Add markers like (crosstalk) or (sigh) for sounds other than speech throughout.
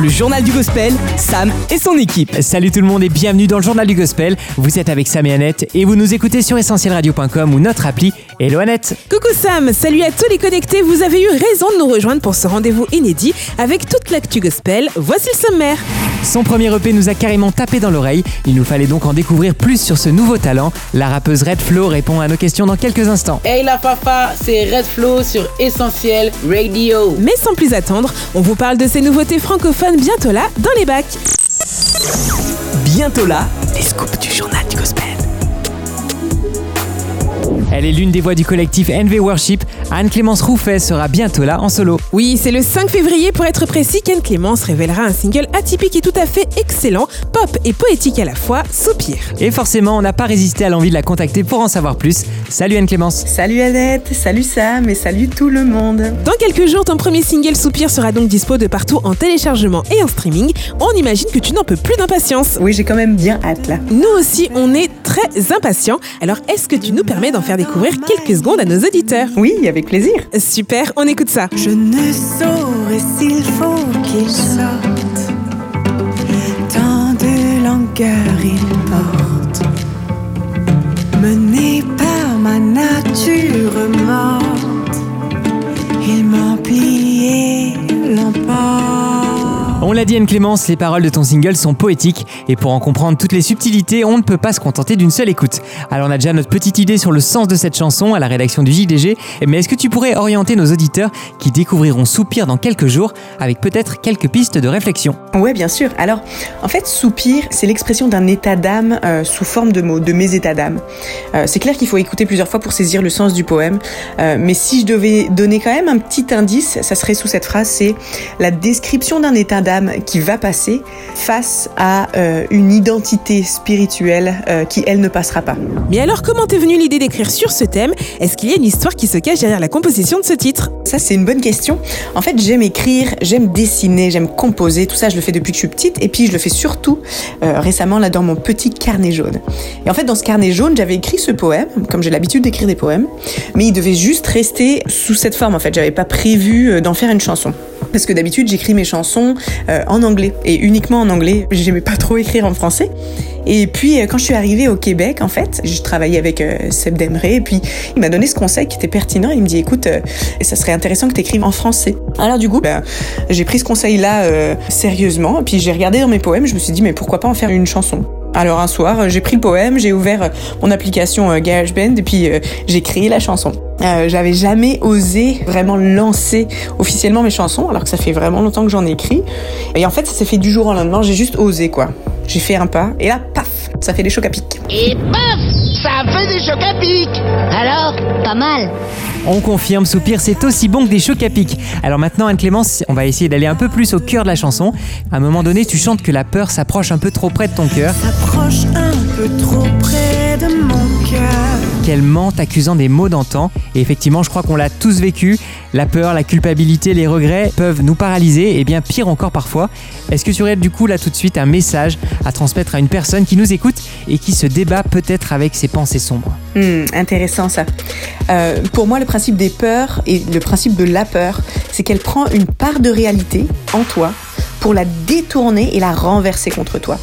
Le journal du gospel, Sam et son équipe. Salut tout le monde et bienvenue dans le journal du gospel. Vous êtes avec Sam et Annette et vous nous écoutez sur essentielradio.com ou notre appli Hello Annette. Coucou Sam, salut à tous les connectés, vous avez eu raison de nous rejoindre pour ce rendez-vous inédit avec toute l'actu gospel. Voici le sommaire. Son premier EP nous a carrément tapé dans l'oreille. Il nous fallait donc en découvrir plus sur ce nouveau talent. La rappeuse Red Flow répond à nos questions dans quelques instants. Hey la fafa, c'est Red Flow sur Essentiel Radio. Mais sans plus attendre, on vous parle de ces nouveautés francophones bientôt là dans les bacs. Bientôt là, les scoops du journal du gospel. Elle est l'une des voix du collectif NV Worship. Anne-Clémence Rouffet sera bientôt là en solo. Oui, c'est le 5 février pour être précis qu'Anne Clémence révélera un single atypique et tout à fait excellent, pop et poétique à la fois, Soupir. Et forcément, on n'a pas résisté à l'envie de la contacter pour en savoir plus. Salut Anne-Clémence. Salut Annette, salut Sam et salut tout le monde. Dans quelques jours, ton premier single Soupir sera donc dispo de partout en téléchargement et en streaming. On imagine que tu n'en peux plus d'impatience. Oui, j'ai quand même bien hâte là. Nous aussi, on est très impatients. Alors, est-ce que tu nous permets d'en faire découvrir quelques secondes à nos auditeurs? Oui, avec plaisir. Super, on écoute ça. Je ne saurais s'il faut qu'il sorte. Tant de langueur il porte. Mené par ma nature morte, il m'emplit et l'emporte. On l'a dit Anne-Clémence, les paroles de ton single sont poétiques et pour en comprendre toutes les subtilités, on ne peut pas se contenter d'une seule écoute. Alors on a déjà notre petite idée sur le sens de cette chanson à la rédaction du JDG, mais est-ce que tu pourrais orienter nos auditeurs qui découvriront Soupir dans quelques jours avec peut-être quelques pistes de réflexion? Ouais, bien sûr. Alors, en fait, soupir, c'est l'expression d'un état d'âme euh, sous forme de mots, de mes états d'âme. Euh, c'est clair qu'il faut écouter plusieurs fois pour saisir le sens du poème, euh, mais si je devais donner quand même un petit indice, ça serait sous cette phrase, c'est la description d'un état d'âme qui va passer face à euh, une identité spirituelle euh, qui, elle, ne passera pas. Mais alors, comment t'es venue l'idée d'écrire sur ce thème? Est-ce qu'il y a une histoire qui se cache derrière la composition de ce titre? Ça, c'est une bonne question. En fait, j'aime écrire, j'aime dessiner, j'aime composer. Tout ça, je le fais depuis que je suis petite. Et puis, je le fais surtout euh, récemment là dans mon petit carnet jaune. Et en fait, dans ce carnet jaune, j'avais écrit ce poème, comme j'ai l'habitude d'écrire des poèmes, mais il devait juste rester sous cette forme. En fait, j'avais pas prévu d'en faire une chanson. Parce que d'habitude, j'écris mes chansons euh, en anglais et uniquement en anglais. J'aimais pas trop écrire en français. Et puis, euh, quand je suis arrivée au Québec, en fait, je travaillais avec euh, Seb Demré et puis il m'a donné ce conseil qui était pertinent. Il me dit, écoute, euh, ça serait intéressant que tu écrives en français. Alors du coup, ben, j'ai pris ce conseil-là euh, sérieusement. Et puis j'ai regardé dans mes poèmes, je me suis dit, mais pourquoi pas en faire une chanson? Alors un soir, j'ai pris le poème, j'ai ouvert euh, mon application GarageBand et puis j'ai créé la chanson. Euh, J'avais jamais osé vraiment lancer officiellement mes chansons, alors que ça fait vraiment longtemps que j'en ai écrit. Et en fait, ça s'est fait du jour au lendemain. J'ai juste osé quoi. J'ai fait un pas et là, paf, ça fait des chocs à pic. Et paf Ça fait des chocs à pic Alors, pas mal. On confirme, Soupir, c'est aussi bon que des chocs à pic. Alors maintenant, Anne-Clémence, on va essayer d'aller un peu plus au cœur de la chanson. À un moment donné, tu chantes que la peur s'approche un peu trop près de ton cœur, S'approche un peu trop près de mon cœur. qu'elle ment accusant des maux d'antan. Et effectivement, je crois qu'on l'a tous vécu. La peur, la culpabilité, les regrets peuvent nous paralyser, et bien pire encore parfois. Est-ce que tu aurais du coup là tout de suite un message à transmettre à une personne qui nous écoute et qui se débat peut-être avec ses pensées sombres? Hmm, intéressant ça. Euh, pour moi, le principe des peurs et le principe de la peur, c'est qu'elle prend une part de réalité en toi pour la détourner et la renverser contre toi.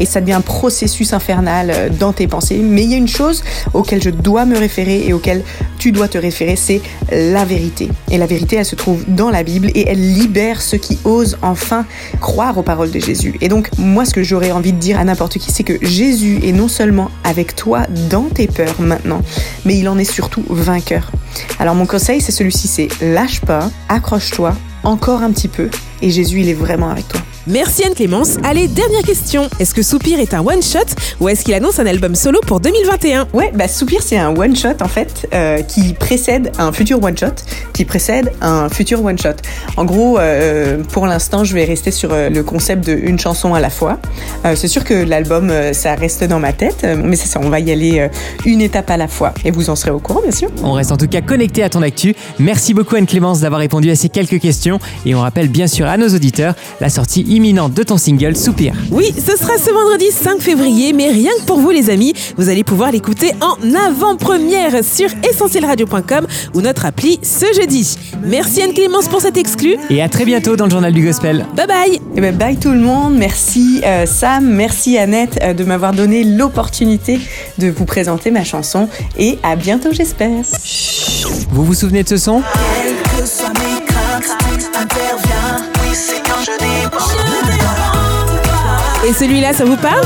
Et ça devient un processus infernal euh, dans tes pensées. Mais il y a une chose auquel je dois me référer et auquel tu dois te référer, c'est la vérité. Et la vérité, elle se trouve dans la Bible et elle libère ceux qui osent enfin croire aux paroles de Jésus. Et donc, moi, ce que j'aurais envie de dire à n'importe qui, c'est que Jésus est non seulement avec toi dans tes peurs maintenant, mais il en est surtout vainqueur. Alors, mon conseil, c'est celui-ci, c'est lâche pas, accroche-toi encore un petit peu et Jésus, il est vraiment avec toi. Merci Anne-Clémence. Allez, dernière question. Est-ce que Soupir est un one-shot ou est-ce qu'il annonce un album solo pour 2021 Ouais, bah Soupir, c'est un one-shot en fait euh, qui précède un futur one-shot, qui précède un futur one-shot. En gros, euh, pour l'instant, je vais rester sur euh, le concept de une chanson à la fois. Euh, c'est sûr que l'album, euh, ça reste dans ma tête, euh, mais c'est ça, on va y aller euh, une étape à la fois. Et vous en serez au courant, bien sûr. On reste en tout cas connecté à ton actu. Merci beaucoup Anne-Clémence d'avoir répondu à ces quelques questions et on rappelle bien sûr à nos auditeurs la sortie imminente de ton single Soupir. Oui, ce sera ce vendredi 5 février, mais rien que pour vous les amis, vous allez pouvoir l'écouter en avant-première sur essentielradio.com ou notre appli ce jeudi. Merci Anne-Clémence pour cet exclu. Et à très bientôt dans le journal du gospel. Bye bye Eh ben, bye tout le monde. Merci euh, Sam, merci Annette euh, de m'avoir donné l'opportunité de vous présenter ma chanson. Et à bientôt, j'espère. Vous vous souvenez de ce son? Quelles que soient mes craintes, Et celui-là, ça vous parle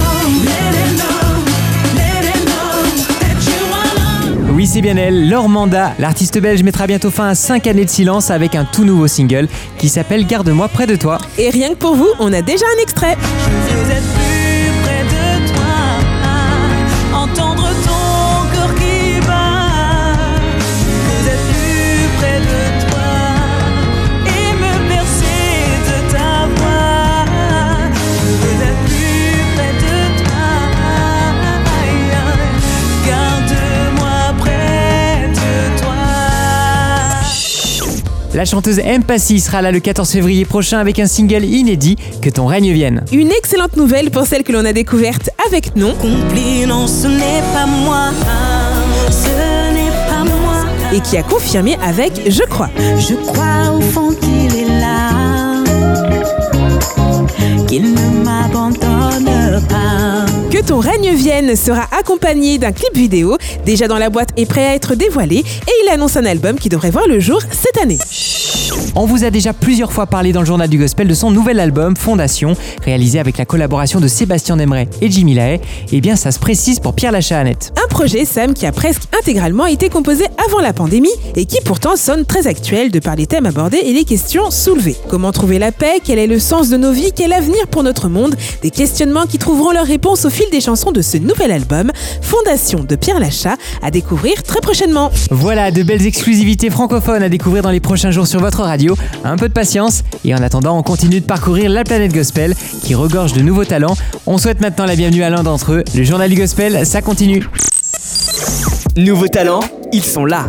Oui, c'est bien elle, Laure Manda. L'artiste belge mettra bientôt fin à 5 années de silence avec un tout nouveau single qui s'appelle Garde-moi près de toi. Et rien que pour vous, on a déjà un extrait. Vous La chanteuse M. Passy sera là le 14 février prochain avec un single inédit, Que ton règne vienne. Une excellente nouvelle pour celle que l'on a découverte avec non, ce n'est pas moi. Ce n'est pas moi. et qui a confirmé avec Je crois. Je crois au fond qu'il est là, qu'il ne m'abandonne règne vienne sera accompagné d'un clip vidéo déjà dans la boîte et prêt à être dévoilé et il annonce un album qui devrait voir le jour cette année. On vous a déjà plusieurs fois parlé dans le journal du gospel de son nouvel album Fondation, réalisé avec la collaboration de Sébastien Demeret et Jimmy Lahaye. Eh bien, ça se précise pour Pierre Lachaanette. Un projet Sam qui a presque intégralement été composé avant la pandémie et qui pourtant sonne très actuel de par les thèmes abordés et les questions soulevées. Comment trouver la paix? Quel est le sens de nos vies? Quel avenir pour notre monde? Des questionnements qui trouveront leur réponse au fil des chansons de ce nouvel album Fondation de Pierre Lachat à découvrir très prochainement. Voilà, de belles exclusivités francophones à découvrir dans les prochains jours sur votre radio. Un peu de patience et en attendant, on continue de parcourir la planète gospel qui regorge de nouveaux talents. On souhaite maintenant la bienvenue à l'un d'entre eux. Le journal du gospel, ça continue. Nouveaux talents, ils sont là.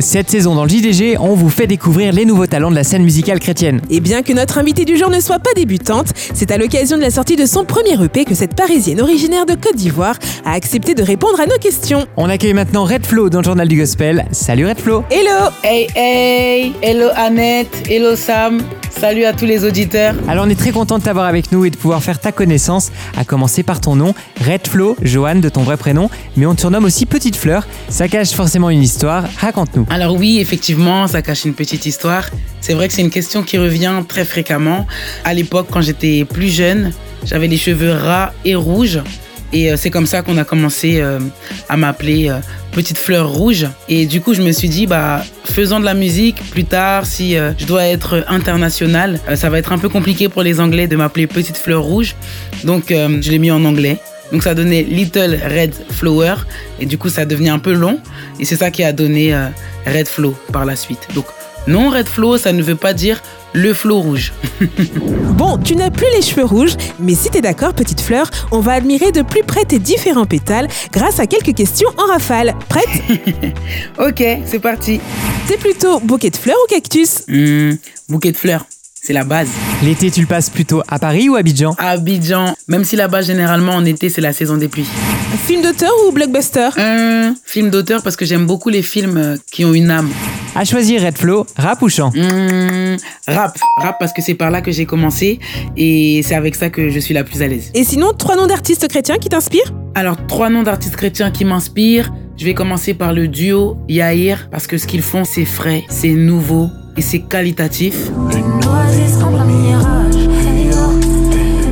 Cette saison dans le JDG, on vous fait découvrir les nouveaux talents de la scène musicale chrétienne. Et bien que notre invitée du jour ne soit pas débutante, c'est à l'occasion de la sortie de son premier EP que cette Parisienne originaire de Côte d'Ivoire a accepté de répondre à nos questions. On accueille maintenant Red Flo dans le journal du gospel. Salut Red Flo Hello Hey hey Hello Annette, hello Sam, salut à tous les auditeurs. Alors on est très content de t'avoir avec nous et de pouvoir faire ta connaissance, à commencer par ton nom, Red Flo, Joanne de ton vrai prénom, mais on te surnomme aussi Petite Fleur. Ça cache forcément une histoire, raconte-nous. Alors oui, effectivement, ça cache une petite histoire. C'est vrai que c'est une question qui revient très fréquemment. À l'époque, quand j'étais plus jeune, j'avais les cheveux ras et rouges. Et euh, c'est comme ça qu'on a commencé euh, à m'appeler euh, Petite Fleur Rouge. Et du coup, je me suis dit, bah, faisant de la musique, plus tard, si je dois être international, ça va être un peu compliqué pour les Anglais de m'appeler Petite Fleur Rouge. Donc, je l'ai mis en anglais. Donc, ça donnait Little Red Flower. Et du coup, ça devenait un peu long. Et c'est ça qui a donné Red Flow par la suite. Donc, non, Red Flow, ça ne veut pas dire le flot rouge. (laughs) Bon, tu n'as plus les cheveux rouges, mais si t'es d'accord, petite fleur, on va admirer de plus près tes différents pétales grâce à quelques questions en rafale. Prête (laughs) ok, c'est parti. T'es plutôt bouquet de fleurs ou cactus? Hmm, bouquet de fleurs, c'est la base. L'été, tu le passes plutôt à Paris ou à Abidjan? Abidjan, même si là-bas, généralement, en été, c'est la saison des pluies. Film d'auteur ou blockbuster? Hum, film d'auteur parce que j'aime beaucoup les films euh, qui ont une âme. À choisir Red Flo, rap ou chant? Hum, rap, rap parce que c'est par là que j'ai commencé et c'est avec ça que je suis la plus à l'aise. Et sinon, trois noms d'artistes chrétiens qui t'inspirent? Alors, trois noms d'artistes chrétiens qui m'inspirent. Je vais commencer par le duo Yahir parce que ce qu'ils font, c'est frais, c'est nouveau et c'est qualitatif.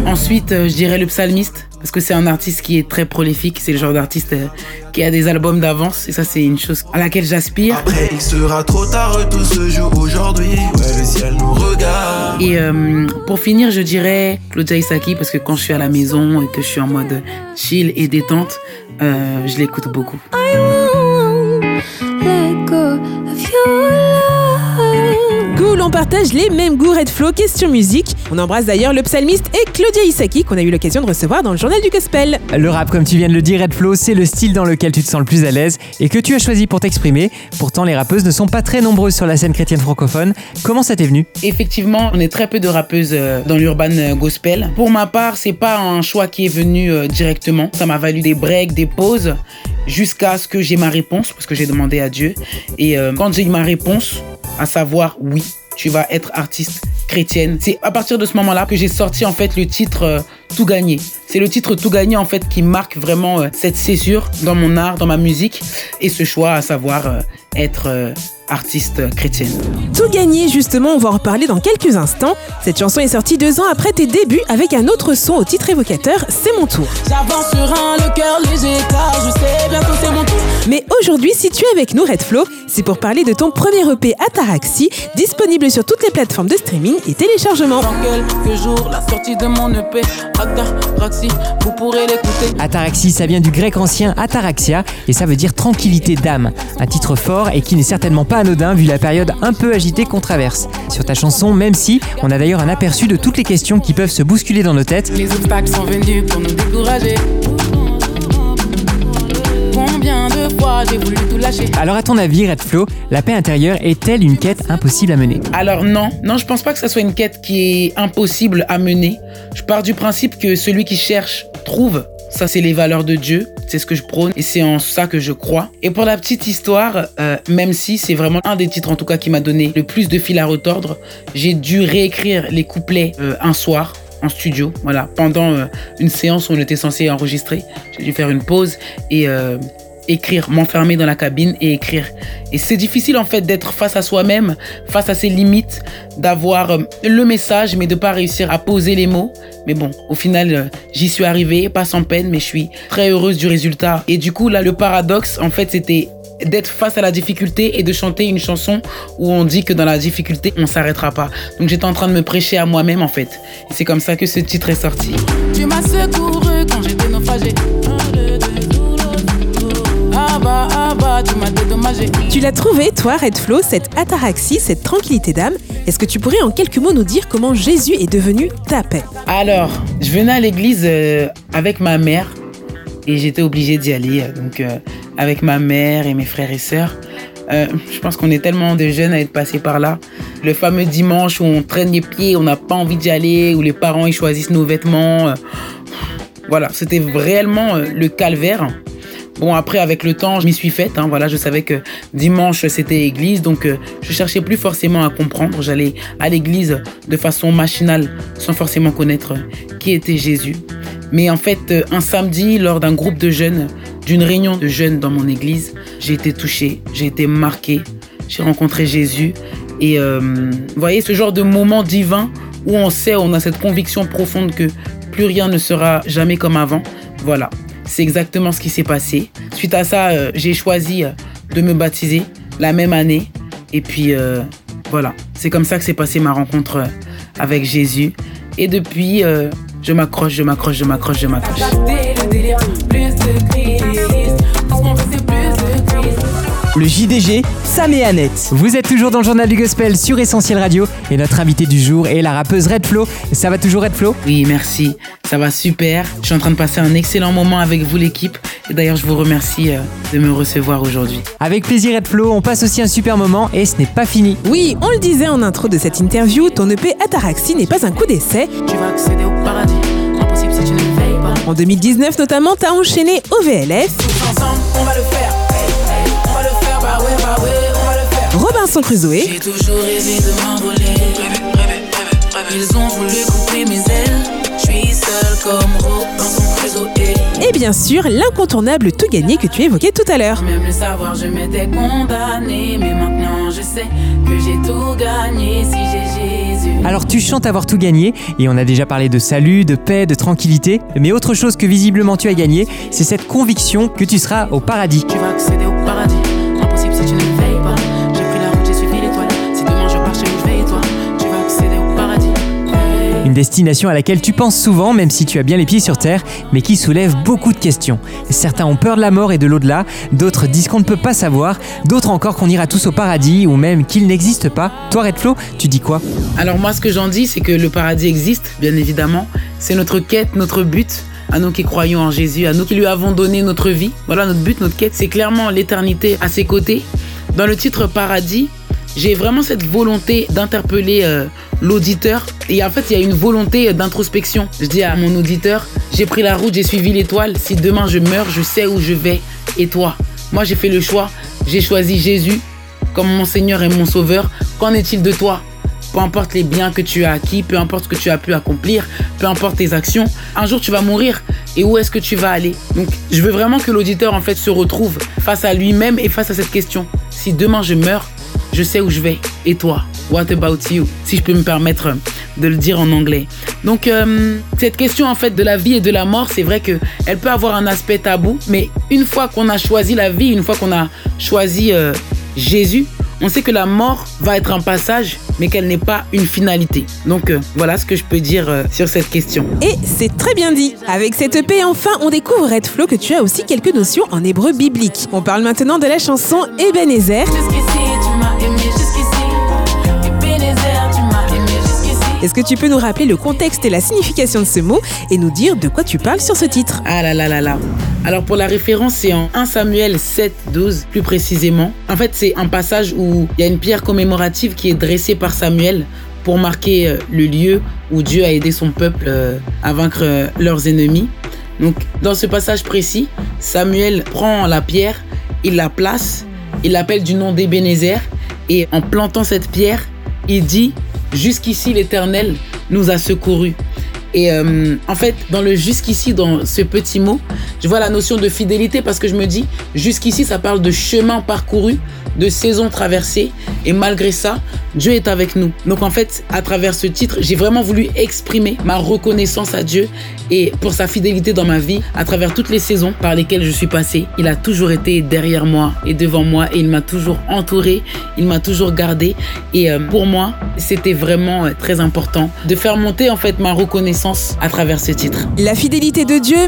Ensuite, euh, je dirais le psalmiste parce que c'est un artiste qui est très prolifique. C'est le genre d'artiste euh, qui a des albums d'avance et ça, c'est une chose à laquelle j'aspire. Après, il sera trop tard, tout se joue aujourd'hui. Ouais, le ciel nous regarde. Et euh, pour finir, je dirais Claudia Isaki parce que quand je suis à la maison et que je suis en mode chill et détente, euh, je l'écoute beaucoup. Cool, on on partage les mêmes goûts Red Flow question musique. On embrasse d'ailleurs le psalmiste et Claudia Isaki qu'on a eu l'occasion de recevoir dans le journal du gospel. Le rap, comme tu viens de le dire, Red Flow, c'est le style dans lequel tu te sens le plus à l'aise et que tu as choisi pour t'exprimer. Pourtant, les rappeuses ne sont pas très nombreuses sur la scène chrétienne francophone. Comment ça t'est venu? Effectivement, on est très peu de rappeuses euh, dans l'urban euh, gospel. Pour ma part, c'est pas un choix qui est venu euh, directement. Ça m'a valu des breaks, des pauses, jusqu'à ce que j'ai ma réponse, parce que j'ai demandé à Dieu. Et quand j'ai eu ma réponse, à savoir oui, tu vas être artiste chrétienne. C'est à partir de ce moment-là que j'ai sorti en fait le titre euh, Tout gagner. C'est le titre Tout gagner en fait qui marque vraiment euh, cette césure dans mon art, dans ma musique et ce choix à savoir euh, être euh, artiste chrétienne. Tout gagné, justement, on va en reparler dans quelques instants. Cette chanson est sortie deux ans après tes débuts avec un autre son au titre évocateur, C'est mon tour. J'avance sur un, le cœur léger, car je sais bientôt c'est mon tour. Mais aujourd'hui, si tu es avec nous, Red Flow, c'est pour parler de ton premier EP Ataraxi, disponible sur toutes les plateformes de streaming et téléchargement. Dans quelques jours, la sortie de mon EP, Ataraxi, vous pourrez l'écouter. Ataraxie, ça vient du grec ancien ataraxia et ça veut dire tranquillité d'âme. Un titre fort et qui n'est certainement pas anodin vu la période un peu agitée qu'on traverse. Sur ta chanson, même si on a d'ailleurs un aperçu de toutes les questions qui peuvent se bousculer dans nos têtes, Les obstacles sont venus pour nous décourager. Combien de fois j'ai voulu tout lâcher alors à ton avis, Red Flow, la paix intérieure est-elle une quête impossible à mener? Alors non, non, je pense pas que ça soit une quête qui est impossible à mener. Je pars du principe que celui qui cherche trouve. Ça, c'est les valeurs de Dieu, c'est ce que je prône et c'est en ça que je crois. Et pour la petite histoire, euh, même si c'est vraiment un des titres en tout cas qui m'a donné le plus de fil à retordre, j'ai dû réécrire les couplets euh, un soir en studio, voilà, pendant euh, une séance où on était censé enregistrer. J'ai dû faire une pause et euh, écrire, m'enfermer dans la cabine et écrire. Et c'est difficile en fait d'être face à soi-même, face à ses limites, d'avoir euh, le message mais de pas réussir à poser les mots. Mais bon, au final, euh, j'y suis arrivée, pas sans peine, mais je suis très heureuse du résultat. Et du coup, là, le paradoxe, en fait, c'était d'être face à la difficulté et de chanter une chanson où on dit que dans la difficulté, on s'arrêtera pas. Donc j'étais en train de me prêcher à moi-même en fait. Et c'est comme ça que ce titre est sorti. Tu m'as secouru quand j'étais. Tu m'as dédommagé. Tu l'as trouvé, toi, Red Flow, cette ataraxie, cette tranquillité d'âme. Est-ce que tu pourrais en quelques mots nous dire comment Jésus est devenu ta paix? Alors, je venais à l'église euh, avec ma mère et j'étais obligée d'y aller. euh, Donc, euh, avec ma mère et mes frères et sœurs. Euh, je pense qu'on est tellement de jeunes à être passés par là. Le fameux dimanche où on traîne les pieds, on n'a pas envie d'y aller, où les parents ils choisissent nos vêtements. Voilà, c'était réellement le calvaire. Bon, après, avec le temps, je m'y suis faite. hein, voilà, je savais que dimanche, c'était église. Donc, euh, je cherchais plus forcément à comprendre. J'allais à l'église de façon machinale, sans forcément connaître euh, qui était Jésus. Mais en fait, euh, un samedi, lors d'un groupe de jeunes, d'une réunion de jeunes dans mon église, j'ai été touchée, j'ai été marquée. J'ai rencontré Jésus. Et vous voyez, ce genre de moment divin où on sait, on a cette conviction profonde que plus rien ne sera jamais comme avant. Voilà, c'est exactement ce qui s'est passé. Suite à ça, euh, j'ai choisi euh, de me baptiser la même année. Et puis euh, voilà, c'est comme ça que s'est passée ma rencontre avec Jésus. Et depuis, je m'accroche, je m'accroche, je m'accroche, je m'accroche. Le JDG, Sam et Annette. Vous êtes toujours dans le journal du gospel sur Essentiel Radio et notre invité du jour est la rappeuse Red Flow. Ça va toujours Red Flow Oui, merci. Ça va super. Je suis en train de passer un excellent moment avec vous, l'équipe. Et d'ailleurs, je vous remercie euh, de me recevoir aujourd'hui. Avec plaisir Red Flow, on passe aussi un super moment et ce n'est pas fini. Oui, on le disait en intro de cette interview, ton EP Ataraxie n'est pas un coup d'essai. Tu vas accéder au paradis. Impossible si tu ne veilles pas. En 2019 notamment, t'as enchaîné OVLF, Ensemble, on va le faire. Le faire. Robinson Crusoe J'ai toujours rêvé de m'envoler. Rêver, rêver, rêver, rêver. Ils ont voulu couper mes ailes. Je suis seul comme Robinson Crusoe. et bien sûr l'incontournable tout gagné que tu évoquais tout à l'heure. Même le savoir, je m'étais condamné. Mais maintenant, je sais que j'ai tout gagné si j'ai Jésus. Alors tu chantes avoir tout gagné et on a déjà parlé de salut, de paix, de tranquillité. Mais autre chose que visiblement tu as gagné, c'est cette conviction que tu seras au paradis. Tu vas accéder au Une destination à laquelle tu penses souvent, même si tu as bien les pieds sur terre, mais qui soulève beaucoup de questions. Certains ont peur de la mort et de l'au-delà, d'autres disent qu'on ne peut pas savoir, d'autres encore qu'on ira tous au paradis ou même qu'il n'existe pas. Toi, Red Flo, tu dis quoi? Alors moi, ce que j'en dis, c'est que le paradis existe, bien évidemment. C'est notre quête, notre but. À nous qui croyons en Jésus, à nous qui lui avons donné notre vie. Voilà notre but, notre quête, c'est clairement l'éternité à ses côtés. Dans le titre Paradis, j'ai vraiment cette volonté d'interpeller euh, l'auditeur. Et en fait, il y a une volonté d'introspection. Je dis à mon auditeur, j'ai pris la route, j'ai suivi l'étoile. Si demain je meurs, je sais où je vais. Et toi? Moi, j'ai fait le choix. J'ai choisi Jésus comme mon Seigneur et mon Sauveur. Qu'en est-il de toi? Peu importe les biens que tu as acquis, peu importe ce que tu as pu accomplir, peu importe tes actions, un jour tu vas mourir et où est-ce que tu vas aller? Donc je veux vraiment que l'auditeur en fait se retrouve face à lui-même et face à cette question. Si demain je meurs, je sais où je vais. Et toi? What about you? Si je peux me permettre de le dire en anglais. Donc euh, cette question en fait de la vie et de la mort, c'est vrai que elle peut avoir un aspect tabou, mais une fois qu'on a choisi la vie, une fois qu'on a choisi euh, Jésus, on sait que la mort va être un passage, mais qu'elle n'est pas une finalité. Donc euh, voilà ce que je peux dire sur cette question. Et c'est très bien dit. Avec cette EP, enfin, on découvre Red Flo que tu as aussi quelques notions en hébreu biblique. On parle maintenant de la chanson Ebenezer. Est-ce que tu peux nous rappeler le contexte et la signification de ce mot et nous dire de quoi tu parles sur ce titre? Ah là là là là. Alors pour la référence, c'est en 1 Samuel 7, 12 plus précisément. En fait, c'est un passage où il y a une pierre commémorative qui est dressée par Samuel pour marquer euh, le lieu où Dieu a aidé son peuple euh, à vaincre euh, leurs ennemis. Donc dans ce passage précis, Samuel prend la pierre, il la place, il l'appelle du nom d'Ebenezer et en plantant cette pierre, il dit Jusqu'ici l'Éternel nous a secourus. Et euh, en fait, dans le jusqu'ici, dans ce petit mot, je vois la notion de fidélité parce que je me dis, jusqu'ici, ça parle de chemin parcouru, de saison traversée. Et malgré ça, Dieu est avec nous. Donc en fait, à travers ce titre, j'ai vraiment voulu exprimer ma reconnaissance à Dieu et pour sa fidélité dans ma vie, à travers toutes les saisons par lesquelles je suis passé. Il a toujours été derrière moi et devant moi et il m'a toujours entouré, il m'a toujours gardé. Et euh, pour moi, c'était vraiment euh, très important de faire monter en fait ma reconnaissance à travers ce titre. La fidélité de Dieu,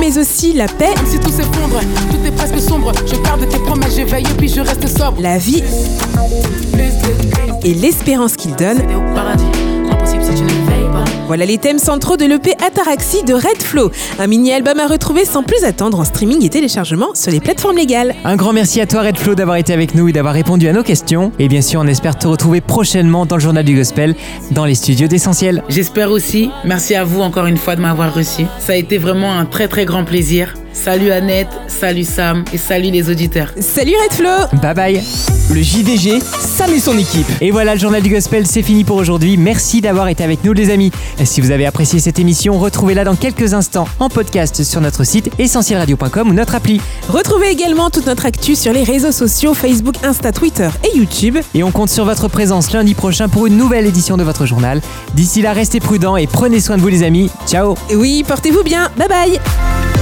mais aussi la paix, Même si tout s'effondre, tout est presque sombre. Je garde tes promesses, je veille puis je reste sobre. la vie et l'espérance qu'il donne. Voilà les thèmes centraux de l'EP Ataraxie de Red Flow, un mini-album à retrouver sans plus attendre en streaming et téléchargement sur les plateformes légales. Un grand merci à toi Red Flo d'avoir été avec nous et d'avoir répondu à nos questions. Et bien sûr, on espère te retrouver prochainement dans le journal du gospel, dans les studios d'Essentiel. J'espère aussi. Merci à vous encore une fois de m'avoir reçu. Ça a été vraiment un très très grand plaisir. Salut Annette, salut Sam et salut les auditeurs. Salut Red Flow Bye bye Le JDG, Sam et son équipe. Et voilà, le journal du gospel, c'est fini pour aujourd'hui. Merci d'avoir été avec nous les amis. Si vous avez apprécié cette émission, retrouvez-la dans quelques instants en podcast sur notre site essentielradio.com ou notre appli. Retrouvez également toute notre actu sur les réseaux sociaux Facebook, Insta, Twitter et YouTube. Et on compte sur votre présence lundi prochain pour une nouvelle édition de votre journal. D'ici là, restez prudents et prenez soin de vous les amis. Ciao Et oui, portez-vous bien. Bye bye